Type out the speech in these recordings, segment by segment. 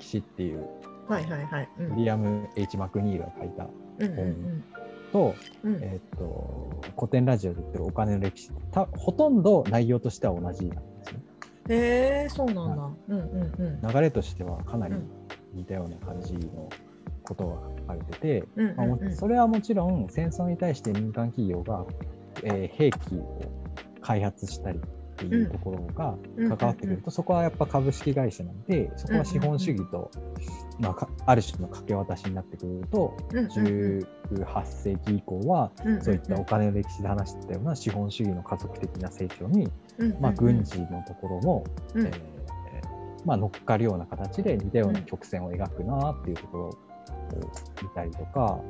歴史っていう、はいはいはい。うんウィリアム・ H・ マクニールが書いたうんうんと,、うんうんえー、と古典ラジオで言ってるお金の歴史たほとんど内容としては同じなんですね。へえそうなんだ。うんうんうん。流れとしてはかなりうん似たような感じのことが書かれてて、うんうんまあもうんそれはもちろん戦争に対して民間企業が、えー兵器を開発したりっていうところがうん。関わってくると、そこはやっぱ株式会社なんでそこは資本主義と、まあか、ある種の掛け渡しになってくると、うんうん18世紀以降はそういったお金の歴史で話してたような資本主義の家族的な成長に、まあ、軍事のところも、うん。えーまあ、乗っかるような形で似たような曲線を描くなっていうところを見たりとか、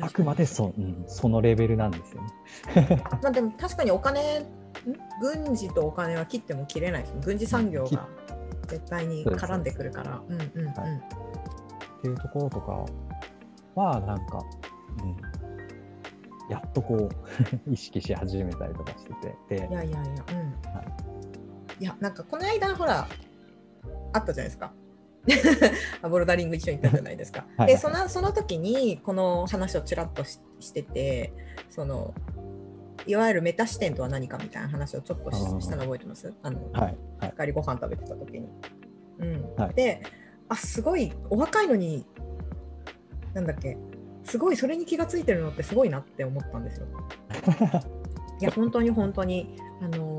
あくまでそ,、うん、そのレベルなんですよね。まあでも確かにお金ん？軍事とお金は切っても切れないです軍事産業切が絶対に絡んでくるから。っていうところとかはなんか、うん、やっとこう 意識し始めたりとかしてて。でいやいやいやうん、、はいやなんかこの間ほらあったじゃないですか ボルダリング一緒に行ったじゃないですか。はいでそのその時にこの話をちらっとししててそのいわゆるメタ視点とは何かみたいな話をちょっとしたの覚えてます？あの、はいはい二人ご飯食べてた時に。うんはいであすごいお若いのになんだっけすごいそれに気がついてるのってすごいなって思ったんですよ。いや本当に本当にあのー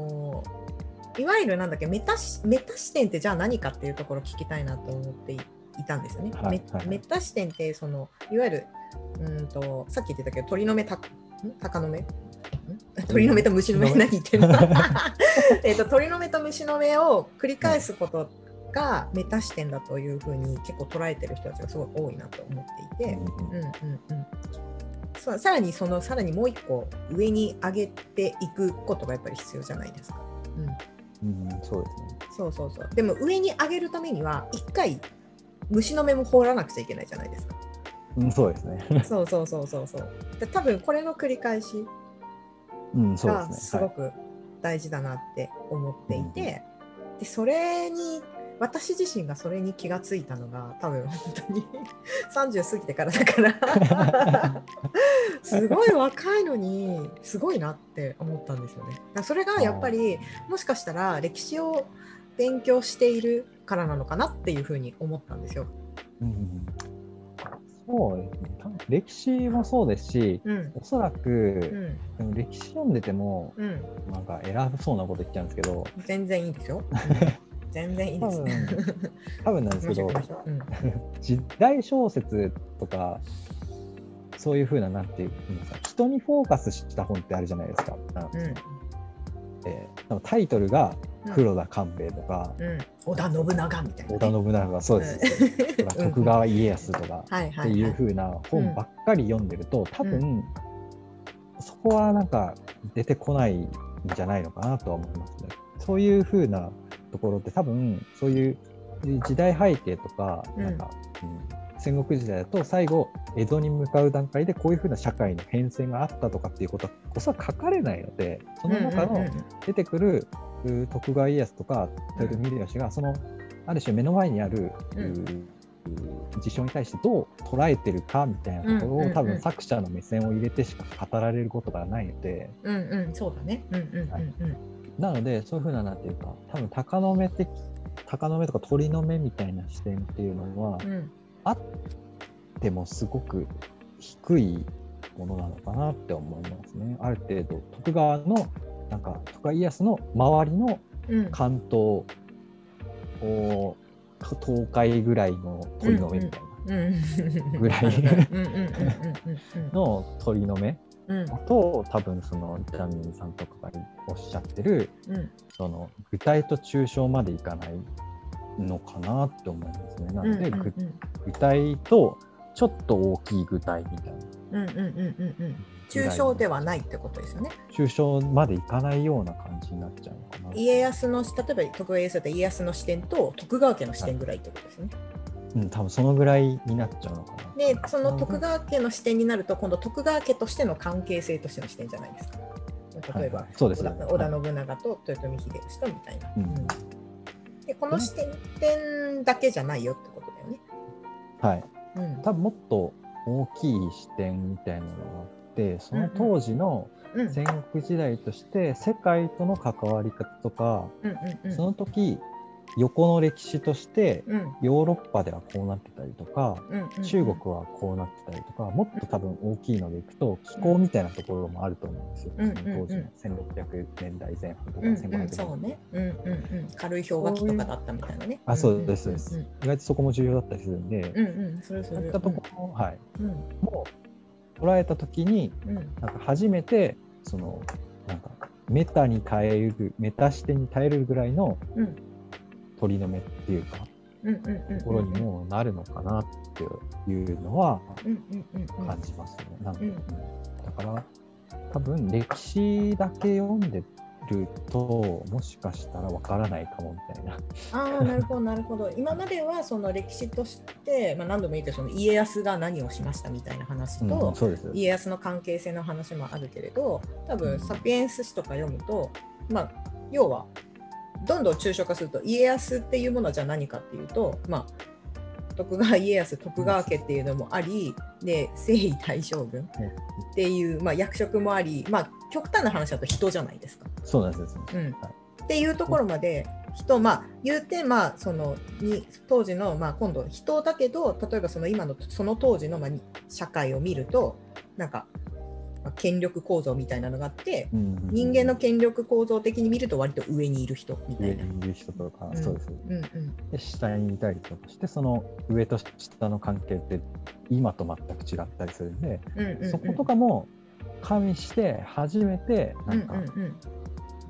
いわゆるなんだっけメタ視メタ視点ってじゃあ何かっていうところを聞きたいなと思っていいたんですよね。はいメはい。メタ視点ってそのいわゆるうんとさっき言ってたけど鳥の目たん鷹の目？ん？鳥の目と虫の目？何言ってるの？えっと鳥の目と虫の目を繰り返すことがメタ視点だというふうに結構捉えてる人たちがすごい多いなと思っていて。うんうん。うんうんうん。ささらにそのさらにもう一個上に上げていくことがやっぱり必要じゃないですか。うん、うんそうですね。そうそうそう。でも上に上げるためには一回虫の目も放らなくちゃいけないじゃないですか。うん、そうですね。そうそうそうそうそう。で多分これの繰り返しうん、そうがですごく大事だなって思っていて、でそれに私自身がそれに気がついたのが多分本当に 30過ぎてからだからすごい若いのにすごいなって思ったんですよね。それがやっぱりもしかしたら歴史を勉強しているからなのかなっていうふうに思ったんですよ。うんうんそうですね。歴史もそうですし、うんおそらうく、んでも歴史読んでても、うん、なんか偉そうなこと言っちゃうんですけど、全然いいですよ。全然いいです。多分 多分なんですけどう。ん。時代小説とか、そういうふうな、なんていうんですか、人にフォーカスした本ってあるじゃないですか。うん。えータイトルが黒田官兵衛とか、うん、織田信長みたいな、織田信長がそうです、とか徳川家康とかっていう風な本ばっかり読んでると、多分、そこはなんか出てこないんじゃないのかなとは思いますね。そういう風なところって多分そういう時代背景とか、うんなんか、うん戦国時代だと最後江戸に向かう段階でこういう風な社会の変遷があったとかっていうことこそ書かれないのでその中のうんうんうん出てくるう徳川家康とか豊臣秀吉がそのある種目の前にある、うんう事象に対してどう捉えてるかみたいなところを、うんうんうん多分作者の目線を入れてしか語られることがないのでうんうん、そうだね。うんうんうんうん。なのでそういうふうななんていうか多分鷹の目的鷹の目とか鳥の目みたいな視点っていうのは、うんあってもすごく低いものなのかなって思いますね。ある程度徳川のなんか徳川家康の周りのうん。関東お東海ぐらいの鳥の目みたいうん。ぐらいうん。うん。うん。うん。うん。なの鳥の目うんと多分そのジャミーさんとかがおっしゃってるうんその具体と抽象までいかないのかなって思いますね。なので、うんうんぐ具体とちょっと大きい具体みたいなうんうんうんうんうん抽象ではないってことですよね。抽象までいかないような感じになっちゃうのかな。家康の例えば徳川家康だったら家康の視点と徳川家の視点ぐらいってことですよね。うん、多分そのぐらいになっちゃうのかな。でその徳川家の視点になると今度徳川家としての関係性としての視点じゃないですか。例えば、はいはいそうです織ね田織田信長と豊臣秀吉とみたいな。うんうんでこの視点だけじゃないよってことだよね。はい、うん多分もっと大きい視点みたいなのがあってその当時のうん戦国時代として世界との関わり方とか、うんうんうんその時横の歴史としてうん。ヨーロッパではこうなってたりとか、うんうんうん。中国はこうなってたりとかもっと多分大きいのでいくと気候みたいなところもあると思うんですよ、うんその当時の1600年代前半とかうんうん1500年代、そうね。うんうんうん。軽い氷河期とかだったみたいなね。あそうですそうです、うん意外とそこも重要だったりするんで、うんうん。それそれ。そういったところも、はい、うん。もう捉えた時にうん。なんか初めてそのなんかメタに耐えるメタ視点に耐えるぐらいのうん鳥の目っていうかうんうんうん。ところにもなるのかなっていうのは。感じますね。なんかうんだから多分歴史だけ読んでるともしかしたらわからないかもみたいな。ああなるほどなるほど今まではその歴史として、まあ、何度も言うけどその家康が何をしましたみたいな話と、うん、そうです。家康の関係性の話もあるけれど多分サピエンス史とか読むと、まあ、要はどんどん抽象化すると家康っていうものはじゃあ何かっていうと、まあ、徳川 家康徳川家っていうのもありで征夷大将軍っていう、まあ、役職もあり、まあ、極端な話だと人じゃないですか。そうなんですよ。うんはいっていうところまで人まあ言うてまあそのに当時のまあ今度人だけど例えばその今のその当時のまあに社会を見るとなんか、まあ、権力構造みたいなのがあってうん人間の権力構造的に見ると割と上にいる人みたいな。上にいる人とか、うん。そうです。うんうん。で下にいたりとかしてその上と下の関係って今と全く違ったりするんで、うんうんうん。そことかも加味して初めてなんか、うんうんうん。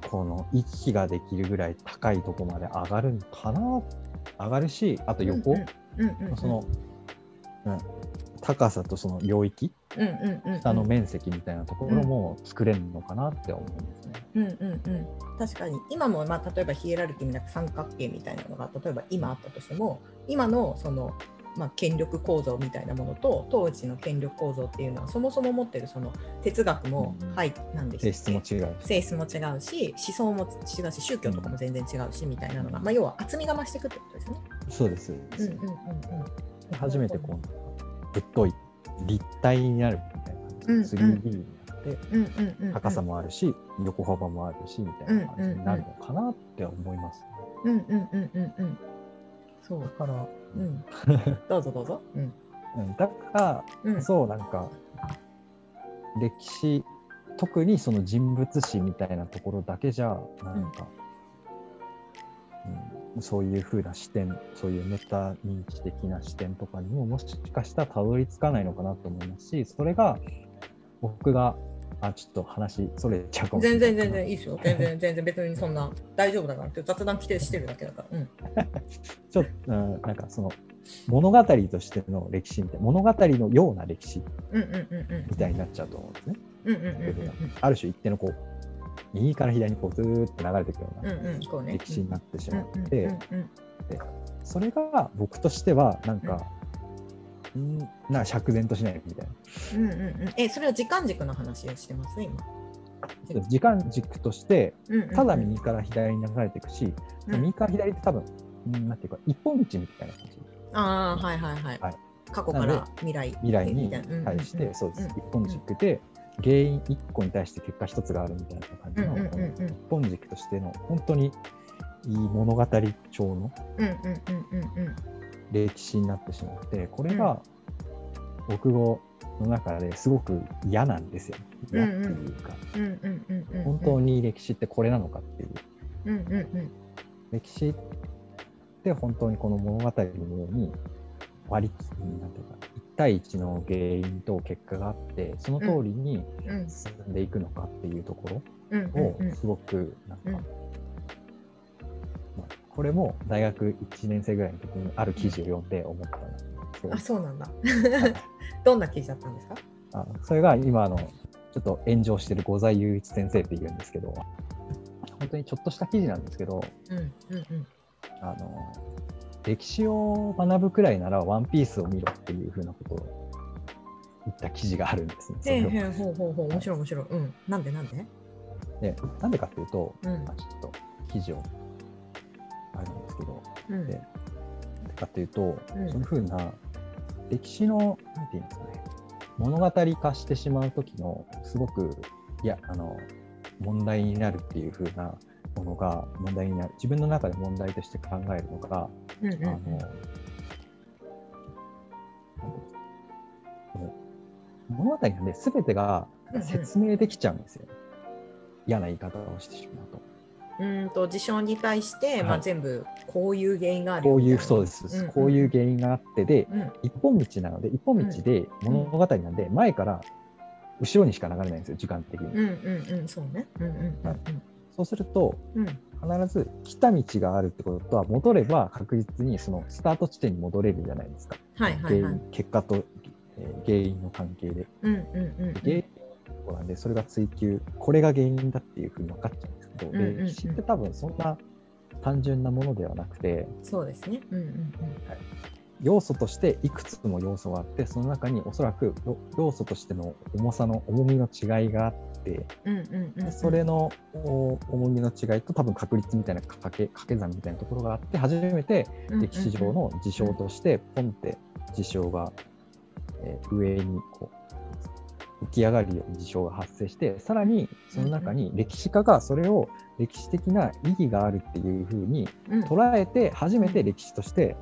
この行き来ができるぐらい高いとこまで上がるんかな？上がるしあと横、うんうんうん。その、うん、高さとその領域うんうんうんうん下の面積みたいなところも作れるのかなって思うんですね。うんうんうん、確かに今も、まあ、例えばヒエラルキーみたいな三角形みたいなのが例えば今あったとしても今のその、まあ、権力構造みたいなものと当時の権力構造っていうのはそもそも持ってるその哲学も、うんはいなんで性すっけ質も違うし。性質も違うし思想も違うし宗教とかも全然違うしみたいなのが、まあ、要は厚みが増していくってことですよね。そうです。うんうんうんで初めてこうぶっとい立体になるみたいな感じ、3D になって高さもあるし、横幅もあるしみたいな感じになるのかなって思います、ねうんうんうんうんうん。そう。だから、うん。どうぞどうぞ。うん。うん、だからうん。そうなんか歴史特にその人物史みたいなところだけじゃなんか、うんそういう風な視点そういうメタ認知的な視点とかにももしかしたらたどり着かないのかなと思いますしそれが僕があちょっと話それちゃうかも全然全然いいですよ。全然全然別にそんな大丈夫だからって雑談規定してるだけだから。うん。ちょっと、うん、なんかその物語としての歴史みたいな物語のような歴史。みたいになっちゃうと思うんですね。うんうんうんうんある種一定のこう右から左にこうずーっと流れていくよううん。な。歴史になってしうんまって、うんうんうんそれが僕としてはなんか、んなんか釈然としないみたいうんうんうん。え、それは時間軸の話をしてます？今。な。時間軸としてうんうんうんただ右から左に流れていくし、うん右から左って多分、んなんていうか一本道みたいな感じ。ああ、はいはいはい。はい過去から未来未来に対して、そうです、うん一本軸で原因1個に対して結果1つがあるみたいな感じの、一本軸としての本当にいい物語調の。歴史になってしまってこれが国語の中ですごく嫌なんですよ。嫌っていうか。本当に歴史ってこれなのかっていう。歴史って本当にこの物語のように割り切なんていうか1対1の原因と結果があってその通りにうん。進んでいくのかっていうとこうんろをすごくなんか、これも大学1年生ぐらいの時にある記事を読んで思ったんですけど。あ、そうなんだ。はい。どんな記事だったんですか？あそれが今あのちょっと炎上してる五座雄一先生って言うんですけど本当にちょっとした記事なんですけどうんうんうん。あの歴史を学ぶくらいならワンピースを見ろっていうふうなことを言った記事があるんですね。えへえ、ほうほうほう、面白い面白い。うん。なんでなんで？でなんでかっていうと、うん。まあちょっと記事をあるんですけど。うん。でかっていうと、うん。そういうふうな歴史のなんていうんですかね物語化してしまう時のすごくいやあの問題になるっていうふうなものが問題になる自分の中で問題として考えるのが、うんうん。うんですかこの物語なんで全てが説明できちゃうんですよ、嫌な言い方をしてしまうと。うんと事象に対して、はい。まあ、全部こういう原因があるよこういうそうです、うんうん。こういう原因があってでうん。一本道なので一本道で物語なんで、前から後ろにしか流れないんですよ時間的に、うんうんうん。そうね。うんうん。はいそうするとうん。うん必ず来た道があるってことは戻れば確実にそのスタート地点に戻れるじゃないですか、はいはいはい。原因結果と、えー原因の関係で。うんうんうん原因のなんでそれが追求これが原因だっていうふうに分かっちゃうんですけど、うんうんうん。歴史って多分そんな単純なものではなくてそうですね。うんうん要素としていくつも要素があってその中におそらくよ要素としての重さの重みの違いがあってうんうんうんうん。うんそれのお重みの違いと多分確率みたいな掛け掛け算みたいなところがあって初めて歴史上の事象としてポンって事象が、えー上にこう浮き上がるように事象が発生してさらにその中に歴史家がそれを歴史的な意義があるっていうふうにうん。捉えて初めて歴史として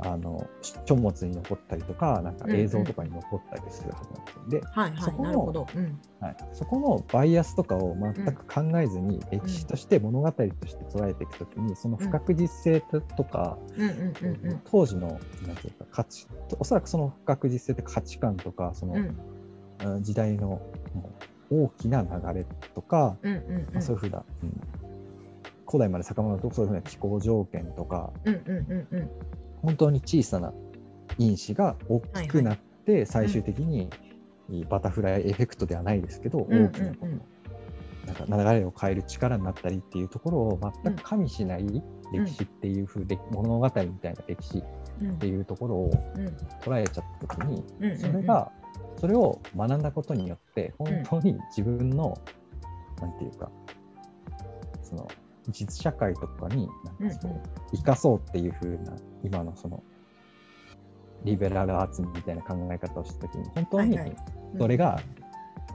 あの書物に残ったりとかなんか映像とかに残ったりするはずなんですよ。で、はいはいそこのはい、そこのバイアスとかを全く考えずに歴史として物語として捉えていくときにその不確実性とか、うんうんうんうん。当時のなんていうか価値おそらくその不確実性って価値観とかその、うん。うん時代の大きな流れとか、うんうんうん。そういうふうな、うん。古代まで遡るとそういうふうな気候条件とかうんうんうんうん本当に小さな因子が大きくなって、最終的にバタフライエフェクトではないですけど、うん大きなこうん。うなんか流れを変える力になったりっていうところを全く加味しない歴史っていうふう、で物語みたいな歴史うんっていうところをうん。捉えちゃった時に、うんうんうん。それがそれを学んだことによって本当に自分の、なんていうかその実社会とかになんかそう生かそうっていう風な今のそのリベラルアーツみたいな考え方をした時に本当にはいはい。それが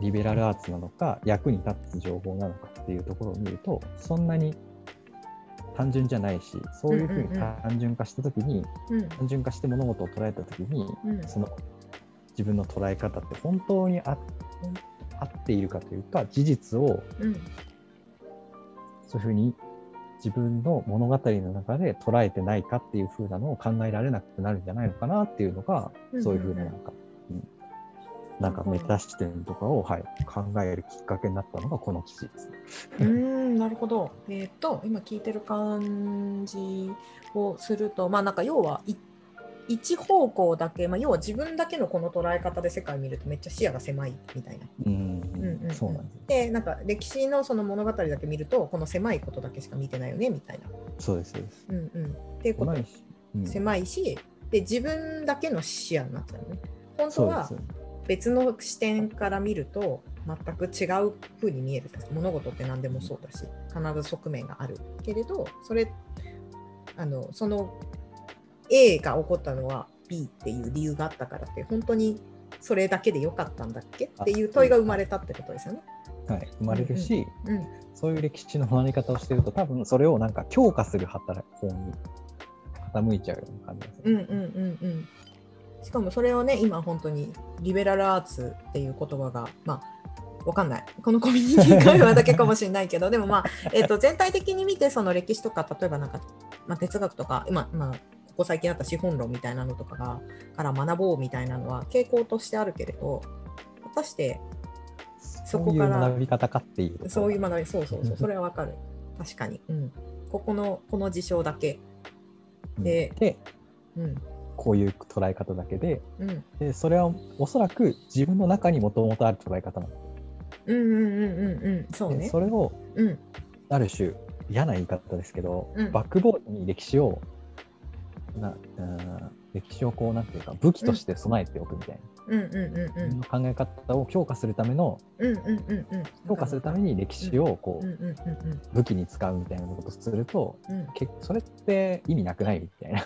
リベラルアーツなのか役に立つ情報なのかっていうところを見るとそんなに単純じゃないしそういうふうに単純化した時に、うん単純化して物事を捉えた時にうん。その自分の捉え方って本当にあ合っているかというか事実をうん。そういうふうに自分の物語の中で捉えてないかっていうふうなのを考えられなくなるんじゃないのかなっていうのが、そういうふうななんか、うんなんかメタ視点とかを、はい、考えるきっかけになったのがこの記事ですね。うーんなるほど。えっ、と今聞いてる感じをするとまあなんか要はい一方向だけ、まあ、要は自分だけのこの捉え方で世界を見るとめっちゃ視野が狭いみたいな。でなんか歴史のその物語だけ見るとこの狭いことだけしか見てないよねみたいな。そうです、そうです。うんうん、っていうこと狭いし、うん狭いしで自分だけの視野になっちゃうね。本当は。別の視点から見ると全く違う風に見える物事って何でもそうだし必ず側面があるけれどそれあのその A が起こったのは B っていう理由があったからって本当にそれだけでよかったんだっけ？っていう問いが生まれたってことですよね。はい、生まれるし、うんそういう歴史の学び方をしてると、多分それをなんか強化する働き方に傾いちゃうような感じですね。うんうんうんうん。しかもそれをね今本当にリベラルアーツっていう言葉がまあわかんない。このコミュニティ会話だけかもしれないけどでもまあ、えっと全体的に見てその歴史とか例えばなんか、まあ、哲学とか今、まあ、ここ最近あった資本論みたいなのとかがから学ぼうみたいなのは傾向としてあるけれど果たしてそこからそういう学び方かっていう。そういう学びそうそうそうそれはわかる。確かに、うん、ここのこの事象だけ。うん。ででうん。こういう捉え方だけでうん。でそれはおそらく自分の中にもともとある捉え方なんですうんうんうんうんうん。そうでねそれをうん。ある種嫌な言い方ですけど、うん。バックボーンに歴史をなうん歴史をこうなんていうか武器として備えておくみたいうんうんうんな、うん。考え方を強化するためのうんうんうんうん。強化するために歴史をこうんううんうん武器に使うみたいなことをするとうん。それって意味なくないみたいな。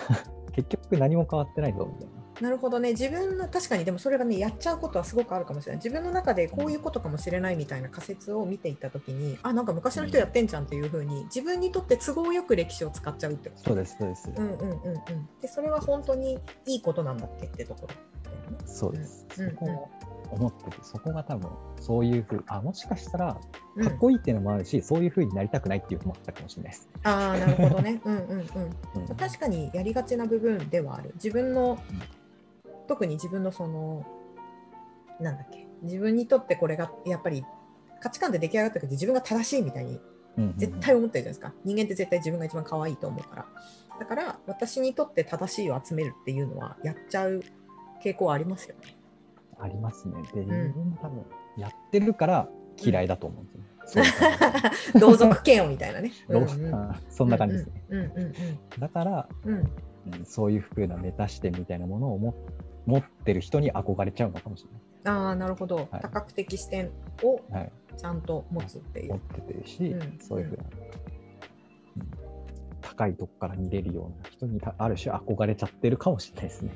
結局何も変わってないぞみたいな。なるほどね。自分の確かにでもそれがねやっちゃうことはすごくあるかもしれない。自分の中でこういうことかもしれないみたいな仮説を見ていった時にあなんか昔の人やってんじゃんっていうふうに自分にとって都合よく歴史を使っちゃうってことそうですそうです、うんうんうんうん。でそれは本当にいいことなんだっけってところね。そうです、うん。そこを思っててそこが多分そういうふうあもしかしたらうん。かっこいいっていうのもあるし、そういうふうになりたくないっていうのもあったかもしれないです。ああなるほどね。うんうんうん。うん。確かにやりがちな部分ではある。自分の特に自分のそのなんだっけ自分にとってこれがやっぱり価値観で出来上がった時自分が正しいみたいにうん絶対思ってるじゃないですか。人間って絶対自分が一番可愛いと思うから。だから私にとって正しいを集めるっていうのはやっちゃう傾向はありますよね。ありますね。で、ん。自分も多分やってるから嫌いだと思うんですよね。そう 同族嫌悪みたいなね。どううんうん。あそんな感じですね。だから、うん。そういうふうなメタ視点みたいなものをも持ってる人に憧れちゃうのかもしああなるほど、はい。多角的視点をれない。はい、ちゃんと持つっていう。持っててるし、うん。そういうふうな、うん。高いとこから見れるような人にたある種憧れちゃってるかもしれないですね。